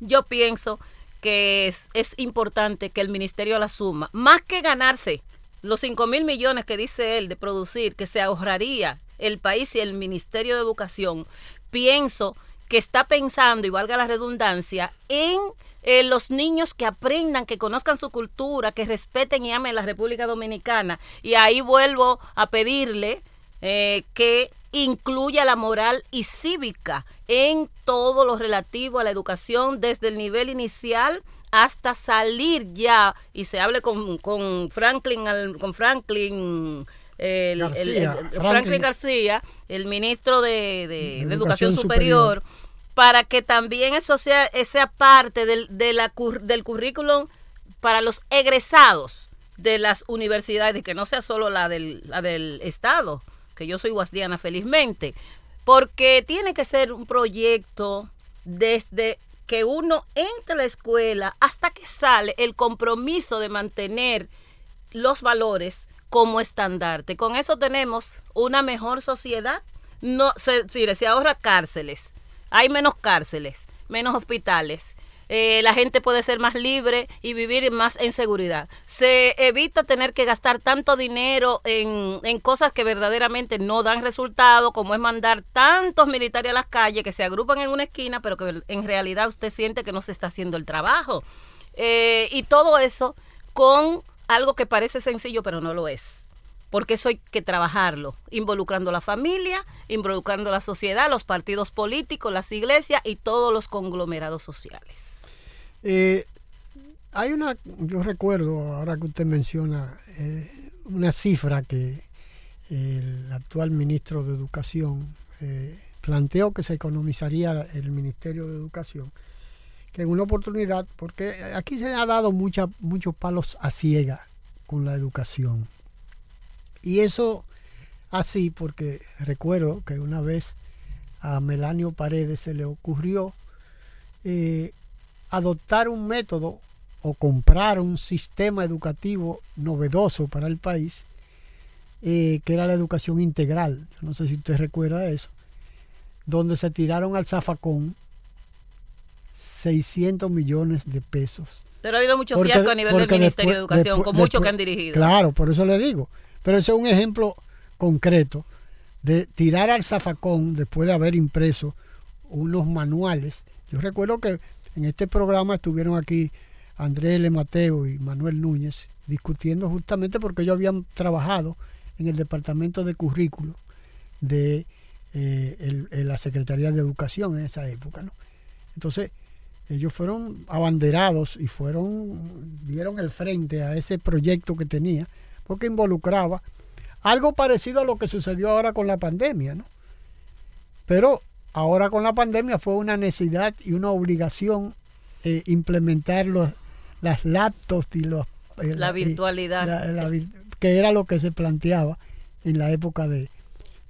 Yo pienso que es, es importante que el ministerio la suma, más que ganarse los 5 mil millones que dice él de producir, que se ahorraría el país y el Ministerio de Educación, pienso que está pensando, y valga la redundancia, en eh, los niños que aprendan, que conozcan su cultura, que respeten y amen la República Dominicana. Y ahí vuelvo a pedirle eh, que incluya la moral y cívica en todo lo relativo a la educación desde el nivel inicial hasta salir ya y se hable con, con Franklin con Franklin el, García, Franklin, García, el ministro de, Educación, Superior, para que también eso sea, sea parte del, de la, del currículum para los egresados de las universidades, que no sea solo la del, la del Estado, que yo soy guasdiana felizmente, porque tiene que ser un proyecto desde que uno entra a la escuela hasta que sale el compromiso de mantener los valores como estandarte. Con eso tenemos una mejor sociedad. No, se, se ahorra cárceles, hay menos cárceles, menos hospitales, eh, la gente puede ser más libre y vivir más en seguridad. Se evita tener que gastar tanto dinero en, en cosas que verdaderamente no dan resultado, como es mandar tantos militares a las calles que se agrupan en una esquina, pero que en realidad usted siente que no se está haciendo el trabajo. Eh, y todo eso con algo que parece sencillo, pero no lo es porque eso hay que trabajarlo, involucrando la familia, involucrando la sociedad, los partidos políticos, las iglesias y todos los conglomerados sociales. Eh, hay una, yo recuerdo, ahora que usted menciona, eh, una cifra que el actual ministro de Educación eh, planteó que se economizaría el Ministerio de Educación, que en una oportunidad, porque aquí se ha dado mucha, muchos palos a ciega con la educación. Y eso así porque recuerdo que una vez a Melanio Paredes se le ocurrió adoptar un método o comprar un sistema educativo novedoso para el país, eh, que era la educación integral. No sé si usted recuerda eso, donde se tiraron al zafacón 600 millones de pesos. Pero ha habido mucho fiasco a nivel del Ministerio de Educación, con muchos que han dirigido. Claro, por eso le digo. Pero ese es un ejemplo concreto de tirar al zafacón después de haber impreso unos manuales. Yo recuerdo que en este programa estuvieron aquí Andrés L. Mateo y Manuel Núñez discutiendo justamente porque ellos habían trabajado en el departamento de currículo de eh, la Secretaría de Educación en esa época. ¿no? Entonces, ellos fueron abanderados y fueron, dieron el frente a ese proyecto que tenía, porque involucraba algo parecido a lo que sucedió ahora con la pandemia, ¿no? Pero Ahora con la pandemia fue una necesidad y una obligación eh, implementar los, las laptops y los... Eh, la virtualidad. que era lo que se planteaba en la época de,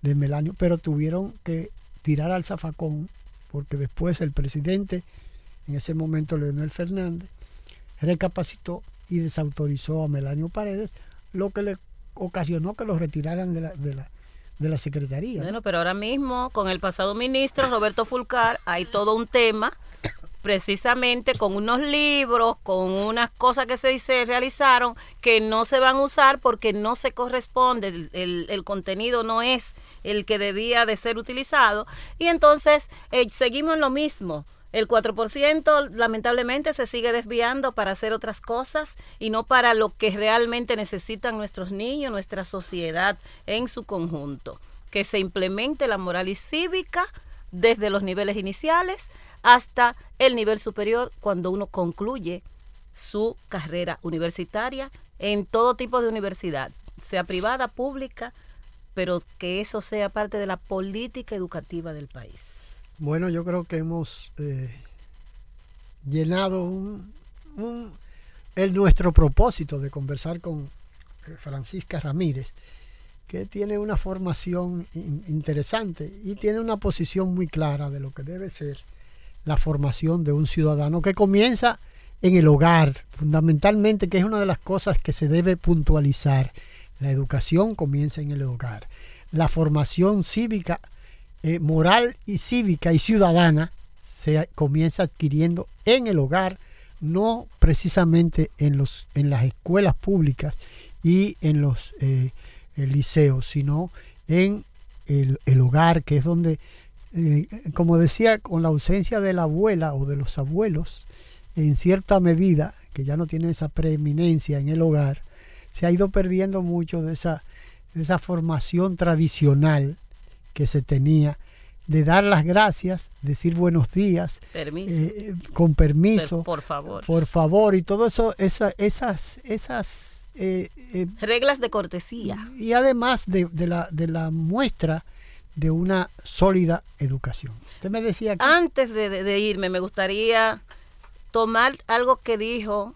de Melanio, pero tuvieron que tirar al zafacón porque después el presidente, en ese momento Leonel Fernández, recapacitó y desautorizó a Melanio Paredes, lo que le ocasionó que lo retiraran de la, de la, de la Secretaría. Bueno, pero ahora mismo con el pasado ministro Roberto Fulcar hay todo un tema precisamente con unos libros, con unas cosas que se, se realizaron que no se van a usar porque no se corresponde, el, el, contenido no es el que debía de ser utilizado y entonces eh, seguimos en lo mismo. El 4% lamentablemente se sigue desviando para hacer otras cosas y no para lo que realmente necesitan nuestros niños, nuestra sociedad en su conjunto. Que se implemente la moral y cívica desde los niveles iniciales hasta el nivel superior cuando uno concluye su carrera universitaria en todo tipo de universidad, sea privada, pública, pero que eso sea parte de la política educativa del país. Bueno, yo creo que hemos eh, llenado el nuestro propósito de conversar con eh, Francisca Ramírez, que tiene una formación interesante y tiene una posición muy clara de lo que debe ser la formación de un ciudadano que comienza en el hogar, fundamentalmente, que es una de las cosas que se debe puntualizar. La educación comienza en el hogar. La formación cívica eh, moral y cívica y ciudadana se comienza adquiriendo en el hogar, no precisamente en, los, en las escuelas públicas y en los eh, liceos, sino en el, hogar, que es donde eh, como decía, con la ausencia de la abuela o de los abuelos, en cierta medida, que ya no tiene esa preeminencia en el hogar, se ha ido perdiendo mucho de esa, de esa formación tradicional que se tenía de dar las gracias, decir buenos días, eh, con permiso, por favor, por favor y todo eso, esa, esas, esas eh, reglas de cortesía y además de, de, la, de la muestra de una sólida educación. Usted me decía que... Antes de, irme, me gustaría tomar algo que dijo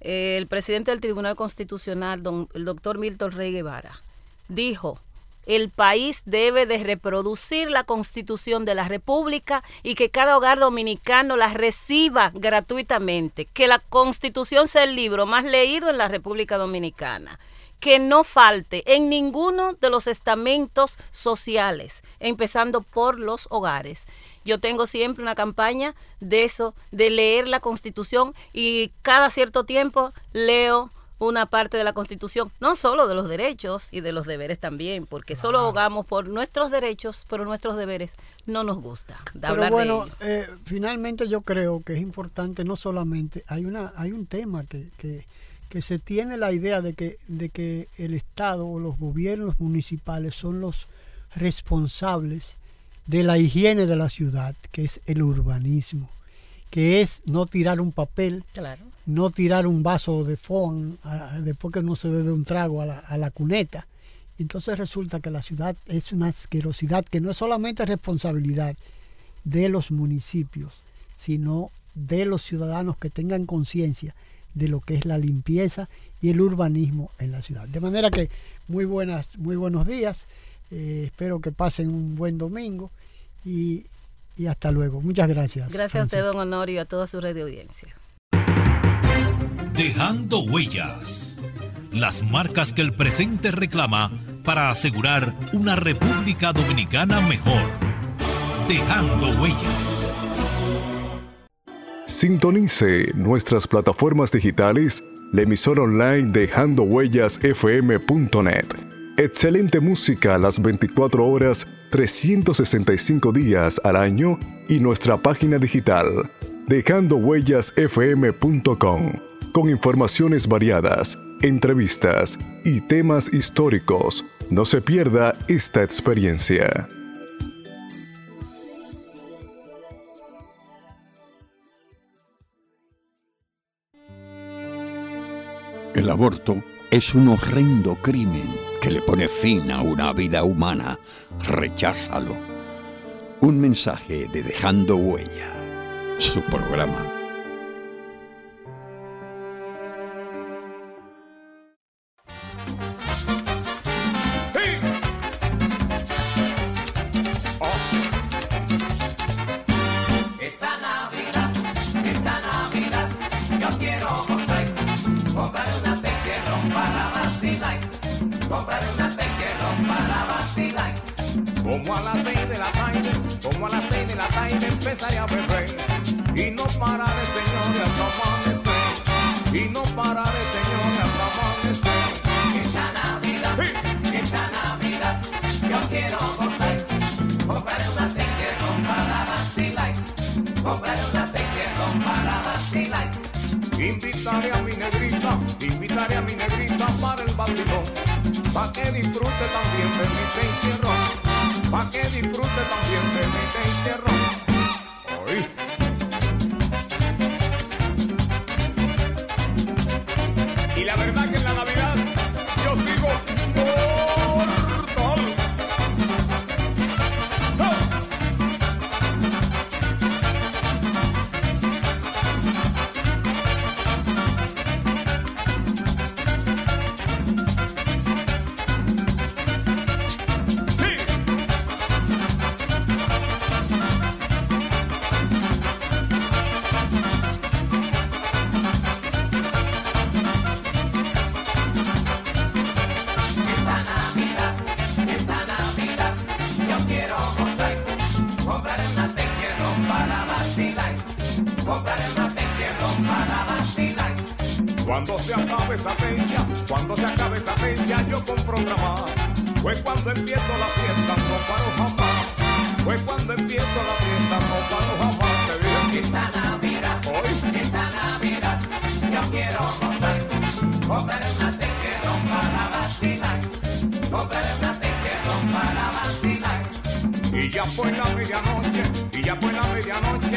eh, el presidente del Tribunal Constitucional, don, el doctor Milton Rey Guevara. Dijo, el país debe de reproducir la constitución de la República y que cada hogar dominicano la reciba gratuitamente, que la constitución sea el libro más leído en la República Dominicana que no falte en ninguno de los estamentos sociales, empezando por los hogares. Yo tengo siempre una campaña de eso, de leer la Constitución y cada cierto tiempo leo una parte de la Constitución, no solo de los derechos y de los deberes también, porque solo abogamos por nuestros derechos, pero nuestros deberes no nos gusta. pero bueno, eh, finalmente yo creo que es importante no solamente, hay, una, hay un tema que, que que se tiene la idea de que, de que el Estado o los gobiernos municipales son los responsables de la higiene de la ciudad, que es el urbanismo, que es no tirar un papel, no tirar un vaso de fond después que no se bebe un trago a la, a la cuneta. Entonces resulta que la ciudad es una asquerosidad que no es solamente responsabilidad de los municipios, sino de los ciudadanos que tengan conciencia de lo que es la limpieza y el urbanismo en la ciudad. De manera que muy buenas, muy buenos días. Eh, espero que pasen un buen domingo y, hasta luego. Muchas gracias. Gracias a usted, don Honorio, y a toda su red de audiencia. Dejando huellas. Las marcas que el presente reclama para asegurar una República Dominicana mejor. Dejando huellas. Sintonice nuestras plataformas digitales, la emisora online Dejando Huellas FM.net. Excelente música las 24 horas, 365 días al año y nuestra página digital dejandohuellasfm.com con informaciones variadas, entrevistas y temas históricos. No se pierda esta experiencia. El aborto es un horrendo crimen que le pone fin a una vida humana. Recházalo. Un mensaje de Dejando Huella, su programa. a beber y no pararé, Señor, hasta amanecer. Y no pararé, Señor, hasta amanecer. Esta Navidad, esta Navidad, yo quiero gozar. Compraré una Texerón para vacilar. Compraré una Texerón para vacilar. Invitaré a mi negrita, invitaré a mi negrita para el vacilón, para que disfrute también de mi Texerón, para que disfrute también de mi Texerón. は。La medianoche,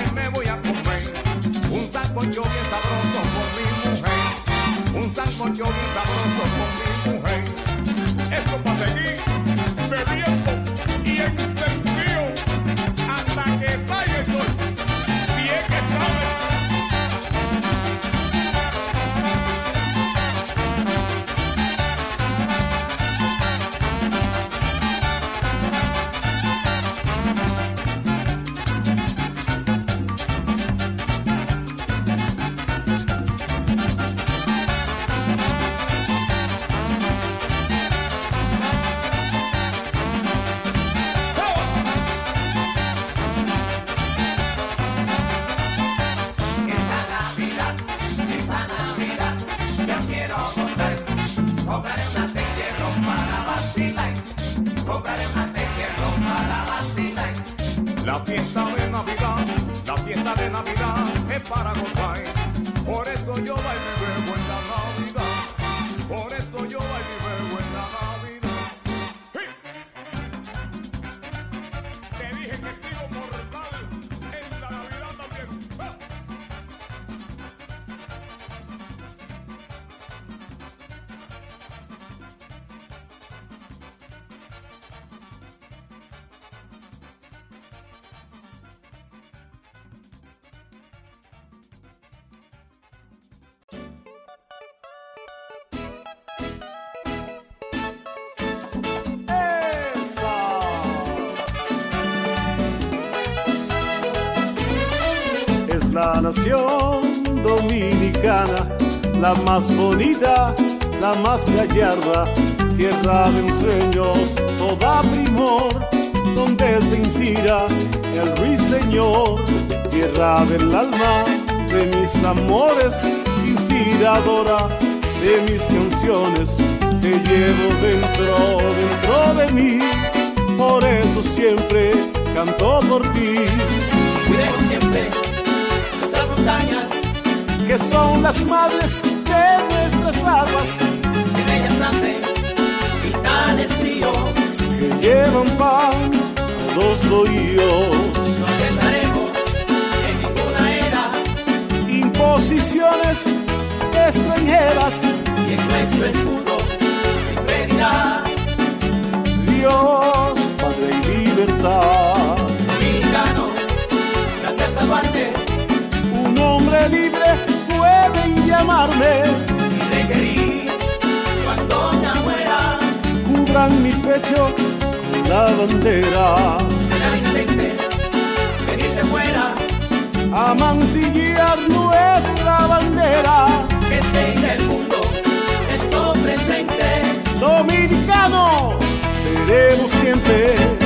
nación dominicana, la más bonita, la más gallarda, tierra de ensueños, toda primor, donde se inspira el ruiseñor, tierra del alma, de mis amores, inspiradora de mis canciones que llevo dentro, dentro de mí. Por eso siempre canto por ti. Cuidemos siempre montañas, que son las madres de nuestras aguas, en ellas nacen vitales fríos. que llevan pan a los bohíos. No aceptaremos en ninguna era Imposiciones extranjeras, y en nuestro escudo siempre dirá Dios, Padre y libertad. Pueden llamarme, y requerir cuando ya muera. cubran mi pecho con la bandera. Será intente venir de fuera a mancillar nuestra bandera. que tenga el mundo esto presente. Dominicano, seremos siempre.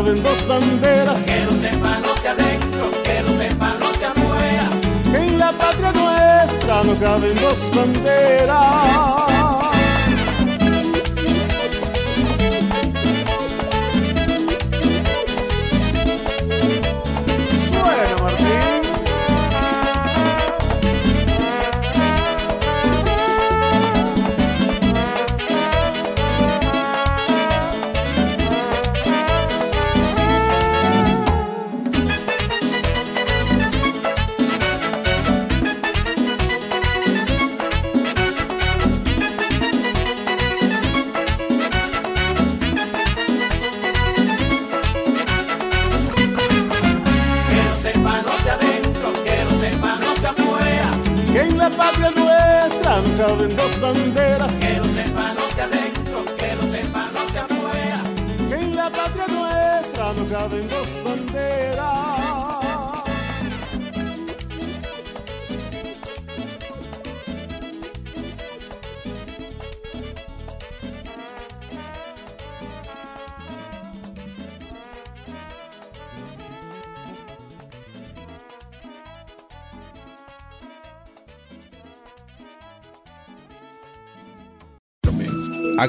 Caben dos banderas. que los hermanos de adentro, que los hermanos de afuera, en la patria nuestra no caben dos banderas.